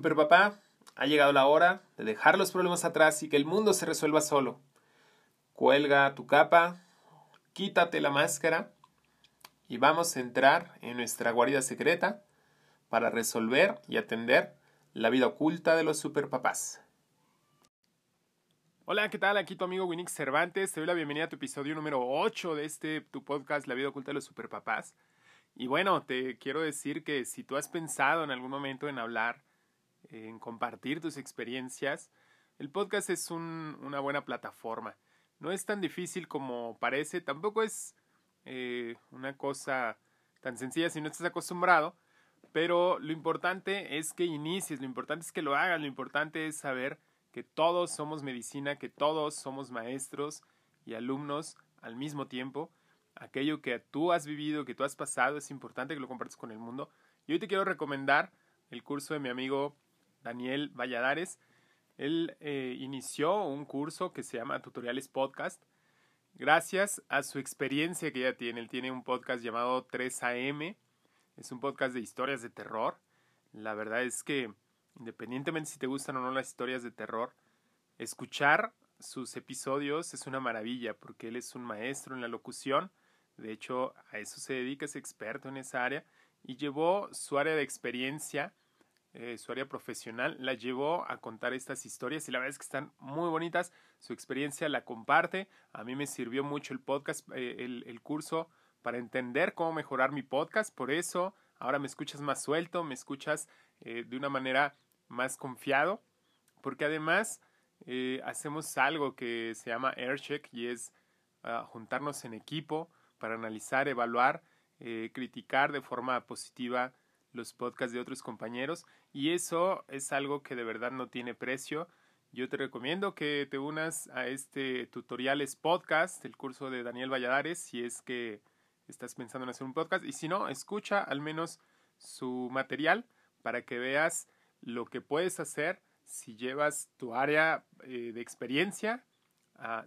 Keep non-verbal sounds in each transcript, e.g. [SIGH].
Super papá, ha llegado la hora de dejar los problemas atrás y que el mundo se resuelva solo. Cuelga tu capa, quítate la máscara y vamos a entrar en nuestra guarida secreta para resolver y atender la vida oculta de los superpapás. Hola, ¿qué tal? Aquí tu amigo Winix Cervantes. Te doy la bienvenida a tu episodio número 8 de este tu podcast La vida oculta de los superpapás. Y bueno, te quiero decir que si tú has pensado en algún momento en hablar, en compartir tus experiencias, el podcast es una buena plataforma. No es tan difícil como parece, tampoco es eh, una cosa tan sencilla si no estás acostumbrado, pero lo importante es que inicies, lo importante es que lo hagas, lo importante es saber que todos somos medicina, que todos somos maestros y alumnos al mismo tiempo. Aquello que tú has vivido, que tú has pasado, es importante que lo compartas con el mundo. Y hoy te quiero recomendar el curso de mi amigo Daniel Valladares. Él eh, inició un curso que se llama Tutoriales Podcast. Gracias a su experiencia que ya tiene. Él tiene un podcast llamado 3AM. Es un podcast de historias de terror. La verdad es que independientemente si te gustan o no las historias de terror, escuchar sus episodios es una maravilla porque él es un maestro en la locución, de hecho a eso se dedica, es experto en esa área y llevó su área de experiencia, eh, su área profesional, la llevó a contar estas historias y la verdad es que están muy bonitas, su experiencia la comparte, a mí me sirvió mucho el podcast, eh, el, curso para entender cómo mejorar mi podcast, por eso ahora me escuchas más suelto, me escuchas eh, de una manera más confiado, porque además hacemos algo que se llama AirCheck y es ah, juntarnos en equipo para analizar, evaluar, criticar de forma positiva los podcasts de otros compañeros y eso es algo que de verdad no tiene precio. Yo te recomiendo que te unas a este tutoriales podcast, el curso de Daniel Valladares, si es que estás pensando en hacer un podcast y si no, escucha al menos su material para que veas lo que puedes hacer si llevas tu área eh, de experiencia,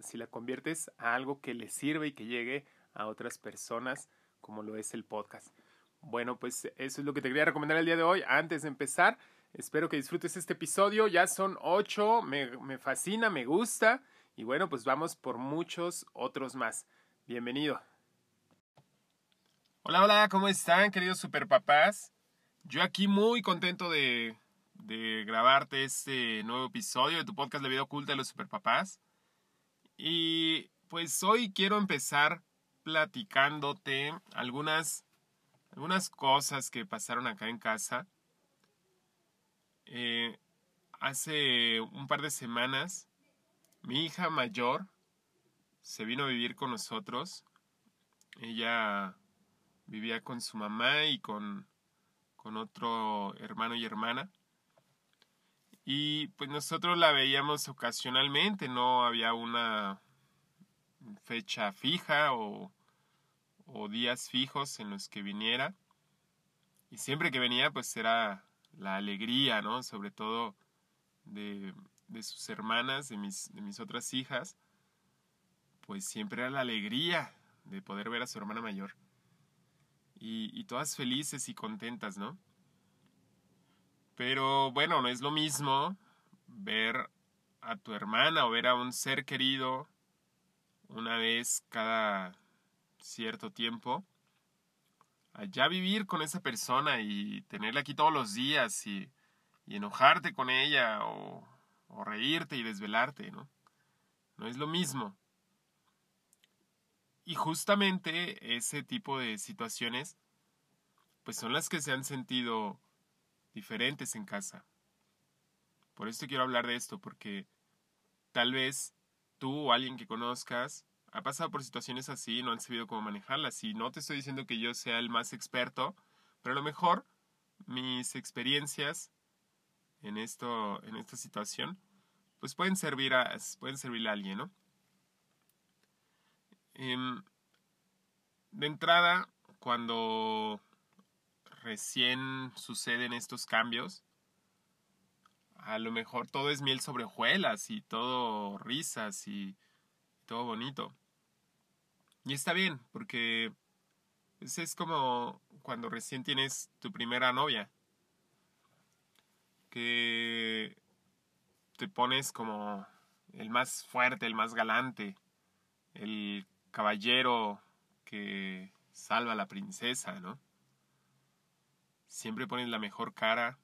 si la conviertes a algo que le sirve y que llegue a otras personas, como lo es el podcast. Bueno, pues eso es lo que te quería recomendar el día de hoy. Antes de empezar, espero que disfrutes este episodio. Ya son ocho, me, fascina, me gusta. Y bueno, pues vamos por muchos otros más. Bienvenido. Hola, hola, ¿cómo están, queridos superpapás? Yo aquí muy contento de, de grabarte este nuevo episodio de tu podcast La vida oculta de los superpapás. Y pues hoy quiero empezar platicándote algunas, algunas cosas que pasaron acá en casa. Eh, hace un par de semanas, mi hija mayor se vino a vivir con nosotros. Ella vivía con su mamá y con con otro hermano y hermana. Y pues nosotros la veíamos ocasionalmente, no había una fecha fija o, o días fijos en los que viniera. Y siempre que venía pues era la alegría, ¿no? Sobre todo de, de sus hermanas, de mis, de mis otras hijas, pues siempre era la alegría de poder ver a su hermana mayor y, todas felices y contentas, ¿no? Pero bueno, no es lo mismo ver a tu hermana o ver a un ser querido una vez cada cierto tiempo, allá vivir con esa persona y tenerla aquí todos los días y, enojarte con ella o, o, reírte y desvelarte, ¿no? No es lo mismo. Y justamente ese tipo de situaciones, pues son las que se han sentido diferentes en casa. Por esto quiero hablar de esto, porque tal vez tú o alguien que conozcas ha pasado por situaciones así no han sabido cómo manejarlas. Y no te estoy diciendo que yo sea el más experto, pero a lo mejor mis experiencias en esto, en esta situación, pues pueden servir a, pueden servirle a alguien, ¿no? Em, de entrada, cuando recién suceden estos cambios, a lo mejor todo es miel sobre hojuelas y todo risas y todo bonito. Y está bien, porque es como cuando recién tienes tu primera novia, que te pones como el más fuerte, el más galante, el caballero que salva a la princesa, ¿no? Siempre pones la mejor cara,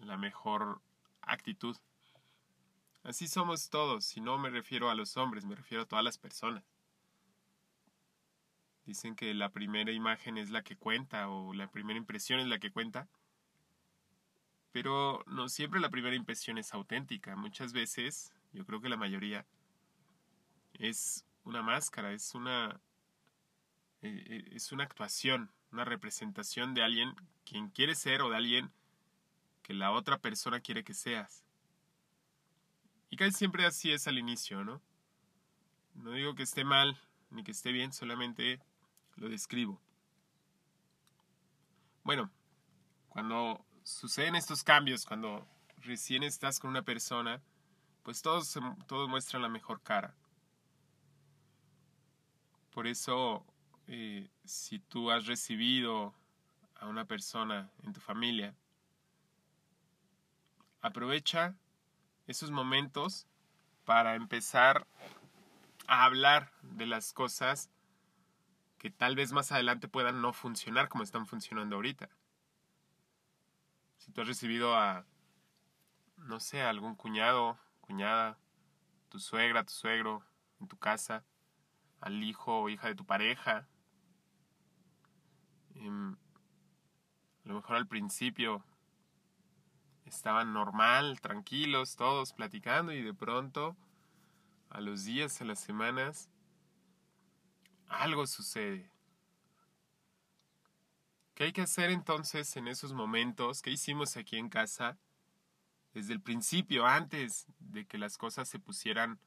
la mejor actitud. Así somos todos, y no me refiero a los hombres, me refiero a todas las personas. Dicen que la primera imagen es la que cuenta o la primera impresión es la que cuenta. Pero no siempre la primera impresión es auténtica. Muchas veces, yo creo que la mayoría, es una máscara, es una, eh, es una actuación, una representación de alguien quien quiere ser o de alguien que la otra persona quiere que seas. Y casi siempre así es al inicio, ¿no? No digo que esté mal ni que esté bien, solamente lo describo. Bueno, cuando suceden estos cambios, cuando recién estás con una persona, pues todos, todos muestran la mejor cara. Por eso, eh, si tú has recibido a una persona en tu familia, aprovecha esos momentos para empezar a hablar de las cosas que tal vez más adelante puedan no funcionar como están funcionando ahorita. Si tú has recibido a, no sé, a algún cuñado, cuñada, tu suegra, tu suegro en tu casa, al hijo o hija de tu pareja, em, a lo mejor al principio estaban normal, tranquilos, todos platicando y de pronto, a los días, a las semanas, algo sucede. ¿Qué hay que hacer entonces en esos momentos? ¿Qué hicimos aquí en casa? Desde el principio, antes de que las cosas se pusieran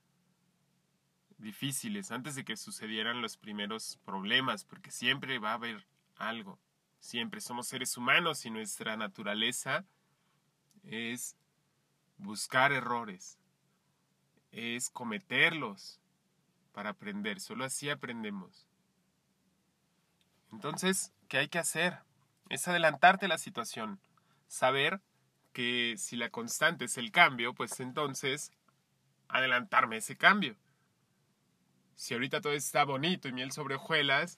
difíciles, antes de que sucedieran los primeros problemas, porque siempre va a haber algo. Siempre somos seres humanos y nuestra naturaleza es buscar errores, es cometerlos, para aprender, solo así aprendemos. Entonces, ¿qué hay que hacer? Es adelantarte la situación, saber que si la constante es el cambio, pues entonces adelantarme ese cambio. Si ahorita todo está bonito y miel sobre hojuelas,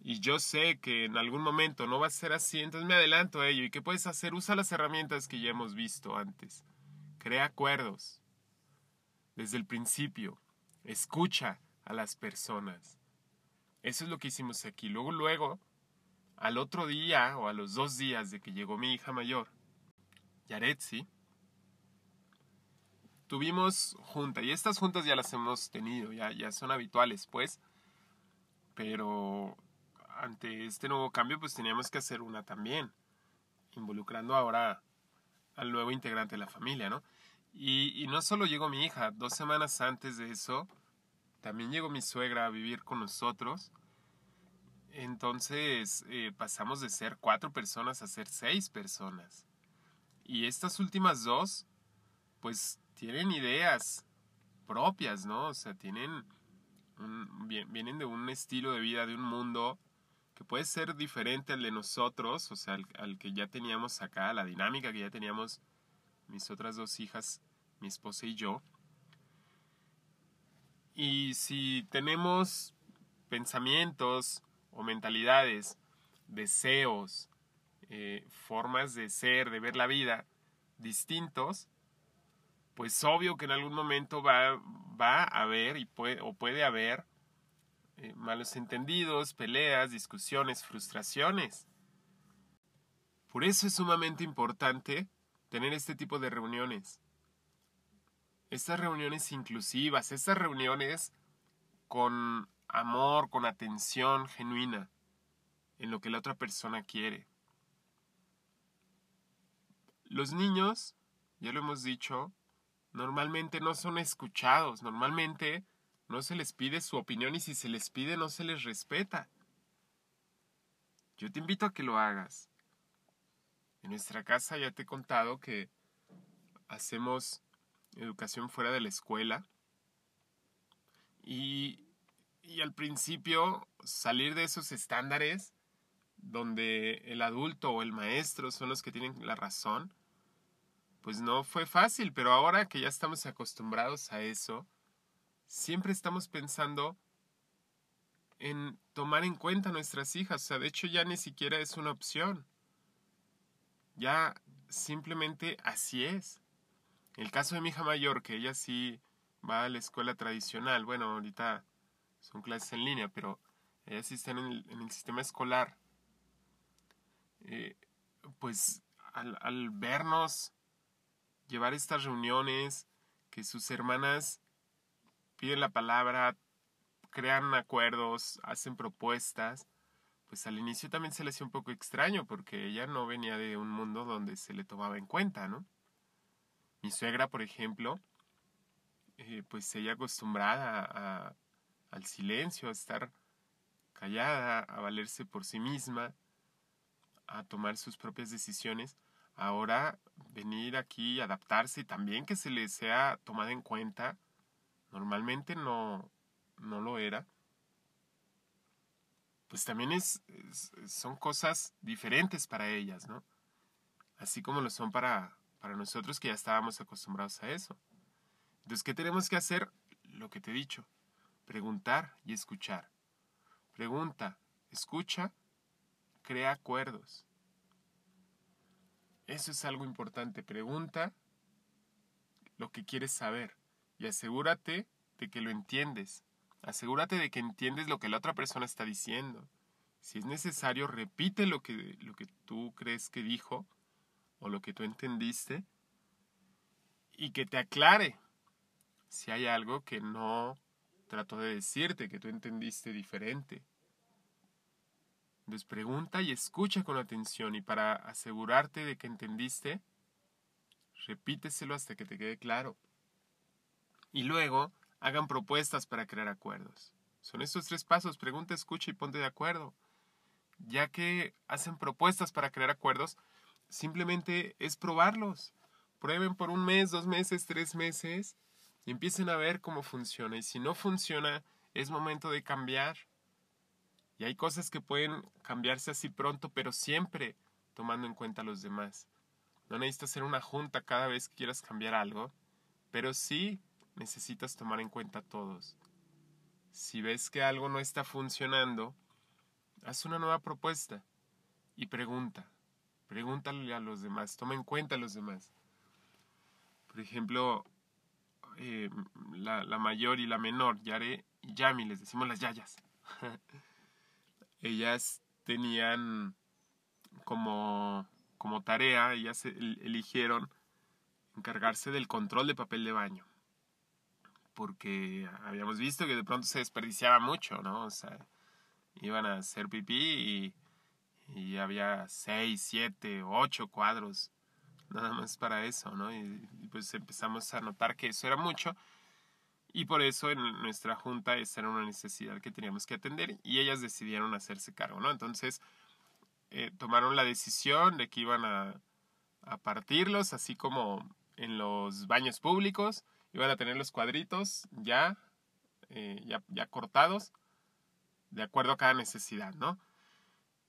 y yo sé que en algún momento no va a ser así, entonces me adelanto a ello. ¿Y qué puedes hacer? Usa las herramientas que ya hemos visto antes. Crea acuerdos desde el principio. Escucha a las personas. Eso es lo que hicimos aquí. Luego, luego, al otro día o a los dos días de que llegó mi hija mayor, Yaretsi, tuvimos junta. Y estas juntas ya las hemos tenido, ya, ya son habituales, pues. Pero ante este nuevo cambio, pues teníamos que hacer una también, involucrando ahora al nuevo integrante de la familia, ¿no? Y, no solo llegó mi hija, dos semanas antes de eso, también llegó mi suegra a vivir con nosotros. Entonces eh, pasamos de ser cuatro personas a ser seis personas. Y estas últimas dos, pues tienen ideas propias, ¿no? O sea, tienen vienen de un estilo de vida, de un mundo que puede ser diferente al de nosotros, o sea, al que ya teníamos acá, la dinámica que ya teníamos mis otras dos hijas, mi esposa y yo. Y si tenemos pensamientos o mentalidades, deseos, eh, formas de ser, de ver la vida distintos, pues obvio que en algún momento va, va a haber o puede haber eh, malos entendidos, peleas, discusiones, frustraciones. Por eso es sumamente importante tener este tipo de reuniones. Estas reuniones inclusivas, estas reuniones con amor, con atención genuina en lo que la otra persona quiere. Los niños, ya lo hemos dicho, normalmente no son escuchados, normalmente no se les pide su opinión y si se les pide no se les respeta. Yo te invito a que lo hagas. En nuestra casa ya te he contado que hacemos educación fuera de la escuela y, y al principio salir de esos estándares donde el adulto o el maestro son los que tienen la razón, pues no fue fácil, pero ahora que ya estamos acostumbrados a eso, siempre estamos pensando en tomar en cuenta a nuestras hijas. O sea, de hecho ya ni siquiera es una opción. Ya simplemente así es. El caso de mi hija mayor, que ella sí va a la escuela tradicional, bueno, ahorita son clases en línea, pero ella sí está en el, sistema escolar. Eh, pues al, al vernos llevar estas reuniones, que sus hermanas piden la palabra, crean acuerdos, hacen propuestas, pues al inicio también se le hacía un poco extraño porque ella no venía de un mundo donde se le tomaba en cuenta, ¿no? Mi suegra, por ejemplo, eh, pues ella acostumbrada al silencio, a estar callada, a valerse por sí misma, a tomar sus propias decisiones, ahora venir aquí y adaptarse y también que se le sea tomada en cuenta, normalmente no, no lo era, pues también es, son cosas diferentes para ellas, ¿no? Así como lo son para, para nosotros que ya estábamos acostumbrados a eso. Entonces, ¿qué tenemos que hacer? Lo que te he dicho, preguntar y escuchar. Pregunta, escucha, crea acuerdos. Eso es algo importante. Pregunta lo que quieres saber y asegúrate de que lo entiendes. Asegúrate de que entiendes lo que la otra persona está diciendo. Si es necesario, repite lo que, lo que tú crees que dijo o lo que tú entendiste y que te aclare si hay algo que no trató de decirte, que tú entendiste diferente. Entonces pregunta y escucha con atención y para asegurarte de que entendiste, repíteselo hasta que te quede claro. Y luego hagan propuestas para crear acuerdos. Son estos tres pasos, pregunta, escucha y ponte de acuerdo. Ya que hacen propuestas para crear acuerdos, simplemente es probarlos. Prueben por un mes, dos meses, tres meses y empiecen a ver cómo funciona. Y si no funciona, es momento de cambiar. Y hay cosas que pueden cambiarse así pronto, pero siempre tomando en cuenta a los demás. No necesitas hacer una junta cada vez que quieras cambiar algo, pero sí necesitas tomar en cuenta todos. Si ves que algo no está funcionando, haz una nueva propuesta y pregunta. Pregúntale a los demás, toma en cuenta a los demás. Por ejemplo, eh, la, la, mayor y la menor, Yare y Yami, les decimos las yayas. [LAUGHS] ellas tenían como, como tarea, ellas eligieron encargarse del control de papel de baño. Porque habíamos visto que de pronto se desperdiciaba mucho, ¿no? O sea, iban a hacer pipí y, y había seis, siete, ocho cuadros nada más para eso, ¿no? Y, pues empezamos a notar que eso era mucho y por eso en nuestra junta esa era una necesidad que teníamos que atender y ellas decidieron hacerse cargo, ¿no? Entonces eh, tomaron la decisión de que iban a, a partirlos, así como en los baños públicos, iban a tener los cuadritos ya, eh, ya, ya cortados, de acuerdo a cada necesidad, ¿no?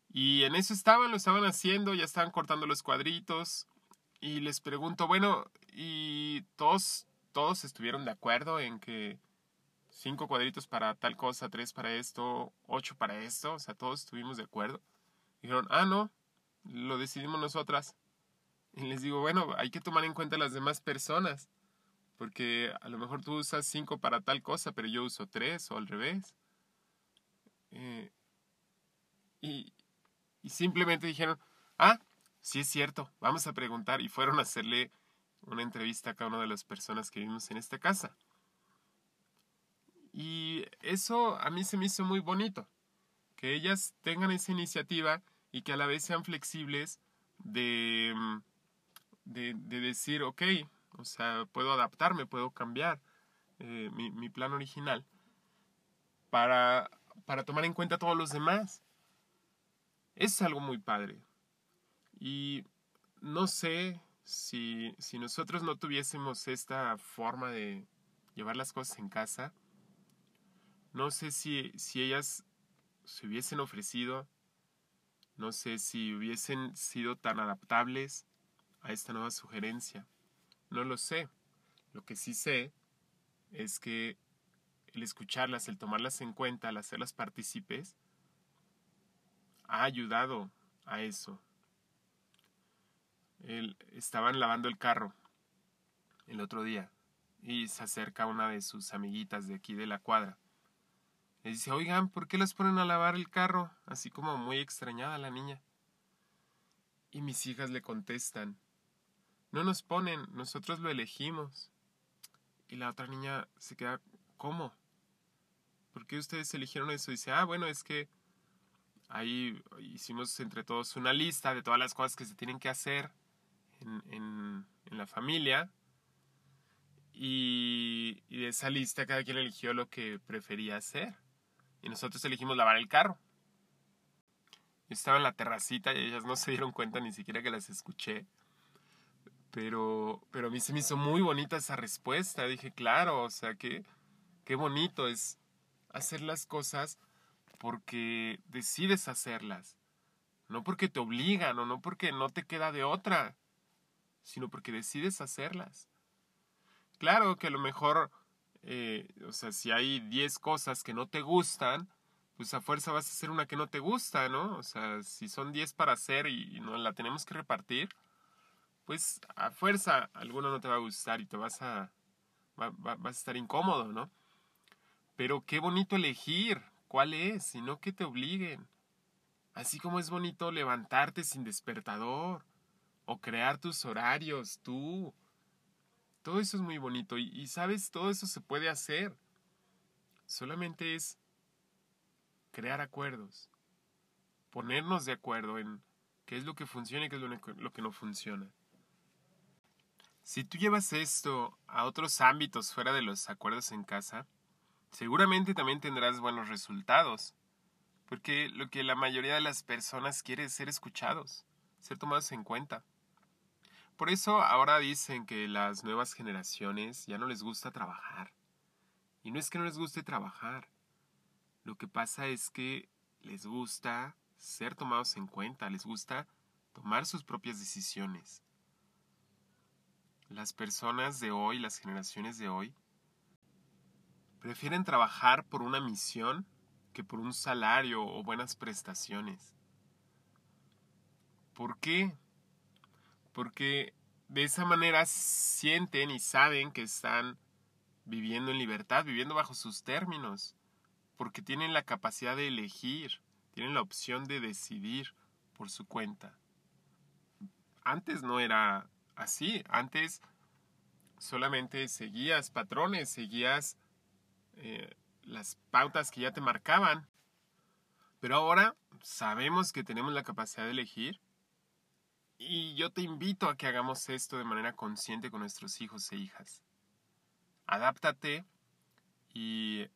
Y en eso estaban, lo estaban haciendo, ya estaban cortando los cuadritos, y les pregunto, bueno, ¿y todos, todos estuvieron de acuerdo en que cinco cuadritos para tal cosa, tres para esto, ocho para esto? O sea, todos estuvimos de acuerdo. dijeron, ah, no, lo decidimos nosotras. Y les digo, bueno, hay que tomar en cuenta las demás personas. Porque a lo mejor tú usas cinco para tal cosa, pero yo uso tres o al revés. Eh, y, simplemente dijeron, ah, sí es cierto, vamos a preguntar. Y fueron a hacerle una entrevista a cada una de las personas que vivimos en esta casa. Y eso a mí se me hizo muy bonito, que ellas tengan esa iniciativa y que a la vez sean flexibles de, de, decir, ok, o sea, puedo adaptarme, puedo cambiar eh, mi, plan original para, tomar en cuenta a todos los demás. Es algo muy padre. Y no sé si, nosotros no tuviésemos esta forma de llevar las cosas en casa, no sé si ellas se hubiesen ofrecido, no sé si hubiesen sido tan adaptables a esta nueva sugerencia. No lo sé. Lo que sí sé es que el escucharlas, el tomarlas en cuenta, el hacerlas partícipes, ha ayudado a eso. estaban lavando el carro el otro día y se acerca una de sus amiguitas de aquí de la cuadra. Le dice, oigan, ¿por qué las ponen a lavar el carro? Así como muy extrañada la niña. Y mis hijas le contestan, no nos ponen, nosotros lo elegimos. Y la otra niña se queda, ¿cómo? ¿Por qué ustedes eligieron eso? dice, ah, bueno, es que ahí hicimos entre todos una lista de todas las cosas que se tienen que hacer en la familia. Y, y de esa lista cada quien eligió lo que prefería hacer. Y nosotros elegimos lavar el carro. Yo estaba en la terracita y ellas no se dieron cuenta ni siquiera que las escuché. Pero, pero a mí se me hizo muy bonita esa respuesta. Dije, claro, o sea, que qué bonito es hacer las cosas porque decides hacerlas. No porque te obligan o no porque no te queda de otra, sino porque decides hacerlas. Claro que a lo mejor, eh, o sea, si hay 10 cosas que no te gustan, pues a fuerza vas a hacer una que no te gusta, ¿no? O sea, si son 10 para hacer y, y no la tenemos que repartir, pues a fuerza alguno no te va a gustar y te vas a, vas a estar incómodo, ¿no? Pero qué bonito elegir cuál es, y no que te obliguen. Así como es bonito levantarte sin despertador, o crear tus horarios, tú. Todo eso es muy bonito y, y sabes, todo eso se puede hacer. Solamente es crear acuerdos, ponernos de acuerdo en qué es lo que funciona y qué es lo que no funciona. Si tú llevas esto a otros ámbitos fuera de los acuerdos en casa, seguramente también tendrás buenos resultados. Porque lo que la mayoría de las personas quiere es ser escuchados, ser tomados en cuenta. Por eso ahora dicen que las nuevas generaciones ya no les gusta trabajar. Y no es que no les guste trabajar. Lo que pasa es que les gusta ser tomados en cuenta, les gusta tomar sus propias decisiones las personas de hoy, las generaciones de hoy, prefieren trabajar por una misión que por un salario o buenas prestaciones. ¿Por qué? Porque de esa manera sienten y saben que están viviendo en libertad, viviendo bajo sus términos, porque tienen la capacidad de elegir, tienen la opción de decidir por su cuenta. Antes no era así. Antes solamente seguías patrones, seguías eh, las pautas que ya te marcaban. Pero ahora sabemos que tenemos la capacidad de elegir y yo te invito a que hagamos esto de manera consciente con nuestros hijos e hijas. Adáptate y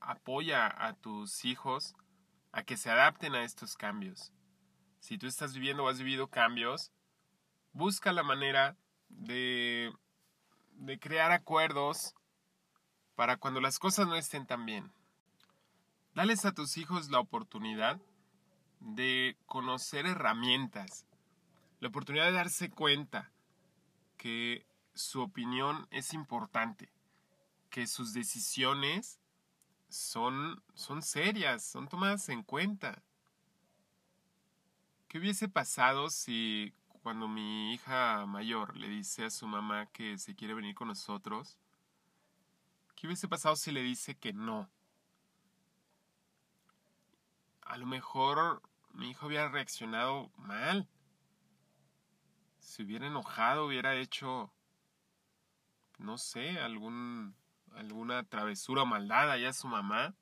apoya a tus hijos a que se adapten a estos cambios. Si tú estás viviendo o has vivido cambios, busca la manera de, de crear acuerdos para cuando las cosas no estén tan bien. Dales a tus hijos la oportunidad de conocer herramientas, la oportunidad de darse cuenta que su opinión es importante, que sus decisiones son, son serias, son tomadas en cuenta. ¿Qué hubiese pasado si cuando mi hija mayor le dice a su mamá que se quiere venir con nosotros, ¿qué hubiese pasado si le dice que no? A lo mejor mi hijo hubiera reaccionado mal. Se hubiera enojado, hubiera hecho, no sé, algún, alguna travesura o maldad allá a su mamá.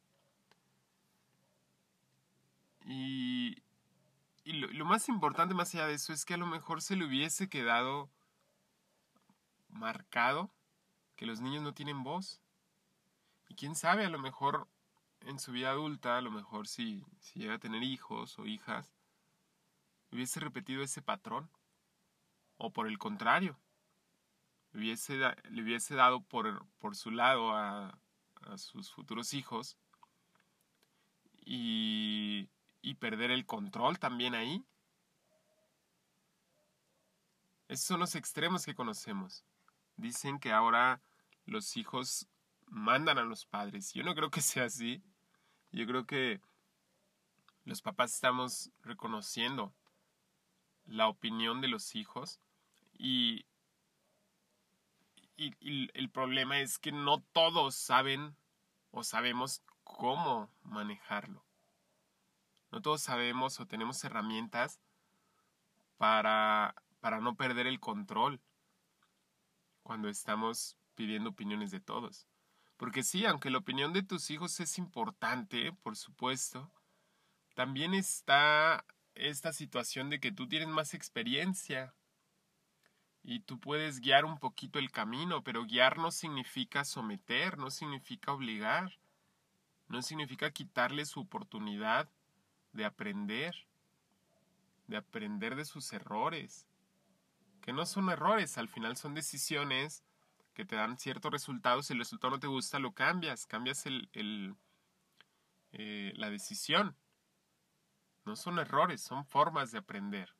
Y, y lo, más importante más allá de eso es que a lo mejor se le hubiese quedado marcado que los niños no tienen voz. Y quién sabe, a lo mejor en su vida adulta, a lo mejor si, si llega a tener hijos o hijas, hubiese repetido ese patrón. O por el contrario, hubiese, le hubiese dado por, por su lado a, a sus futuros hijos y y perder el control también ahí. Esos son los extremos que conocemos. Dicen que ahora los hijos mandan a los padres. Yo no creo que sea así. Yo creo que los papás estamos reconociendo la opinión de los hijos y, y, el problema es que no todos saben o sabemos cómo manejarlo. No todos sabemos o tenemos herramientas para, para no perder el control cuando estamos pidiendo opiniones de todos. Porque sí, aunque la opinión de tus hijos es importante, por supuesto, también está esta situación de que tú tienes más experiencia y tú puedes guiar un poquito el camino, pero guiar no significa someter, no significa obligar, no significa quitarle su oportunidad de aprender, de aprender de sus errores, que no son errores, al final son decisiones que te dan ciertos resultados, si el resultado no te gusta, lo cambias, cambias el, eh, la decisión. No son errores, son formas de aprender.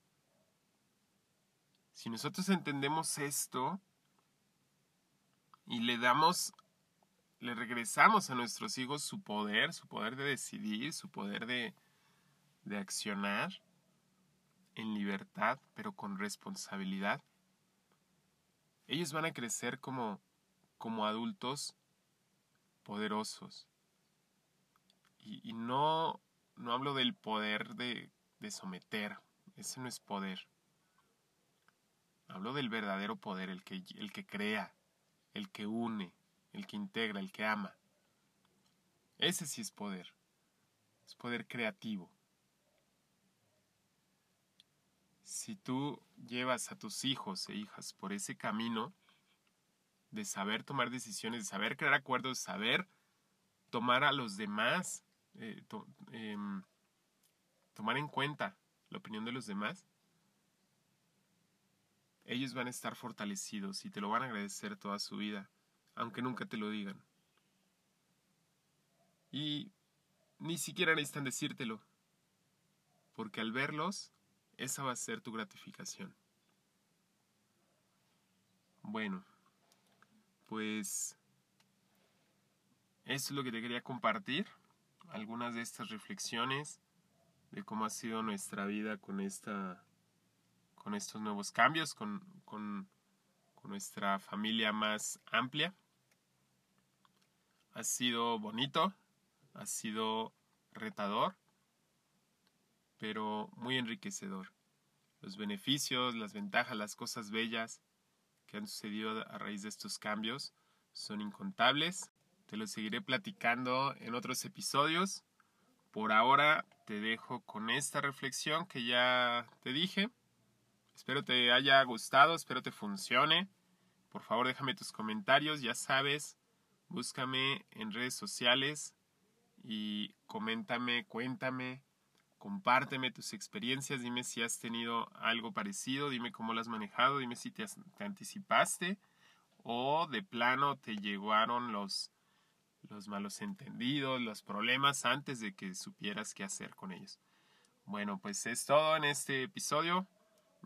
Si nosotros entendemos esto y le damos, le regresamos a nuestros hijos su poder, su poder de decidir, su poder de, de accionar en libertad, pero con responsabilidad, ellos van a crecer como, como adultos poderosos. Y, no, no hablo del poder de, de someter, ese no es poder. Hablo del verdadero poder, el que, el que crea, el que une, el que integra, el que ama. Ese sí es poder. Es poder creativo. Si tú llevas a tus hijos e hijas por ese camino de saber tomar decisiones, de saber crear acuerdos, de saber tomar a los demás eh, em, tomar en cuenta la opinión de los demás, ellos van a estar fortalecidos y te lo van a agradecer toda su vida, aunque nunca te lo digan. Y ni siquiera necesitan decírtelo, porque al verlos, esa va a ser tu gratificación. Bueno, pues eso es lo que te quería compartir algunas de estas reflexiones de cómo ha sido nuestra vida con esta con estos nuevos cambios, con, con nuestra familia más amplia. Ha sido bonito, ha sido retador, pero muy enriquecedor. Los beneficios, las ventajas, las cosas bellas que han sucedido a raíz de estos cambios son incontables te lo seguiré platicando en otros episodios. Por ahora te dejo con esta reflexión que ya te dije. Espero te haya gustado, espero te funcione. Por favor déjame tus comentarios, ya sabes, búscame en redes sociales y coméntame, cuéntame, compárteme tus experiencias, dime si has tenido algo parecido, dime cómo lo has manejado, dime si te, te anticipaste o de plano te llegaron los los malos entendidos, los problemas antes de que supieras qué hacer con ellos. Bueno, pues es todo en este episodio.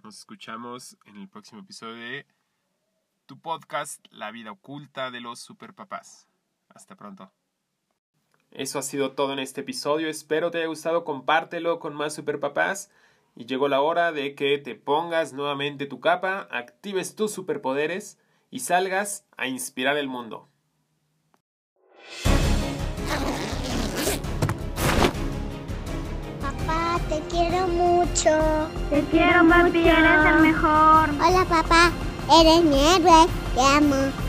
Nos escuchamos en el próximo episodio de tu podcast La vida oculta de los superpapás. Hasta pronto. Eso ha sido todo en este episodio. Espero te haya gustado. Compártelo con más superpapás. Y llegó la hora de que te pongas nuevamente tu capa, actives tus superpoderes y salgas a inspirar el mundo. Papá, te quiero mucho. Te quiero, papi, eres el mejor. Hola, papá, eres mi héroe. Te amo.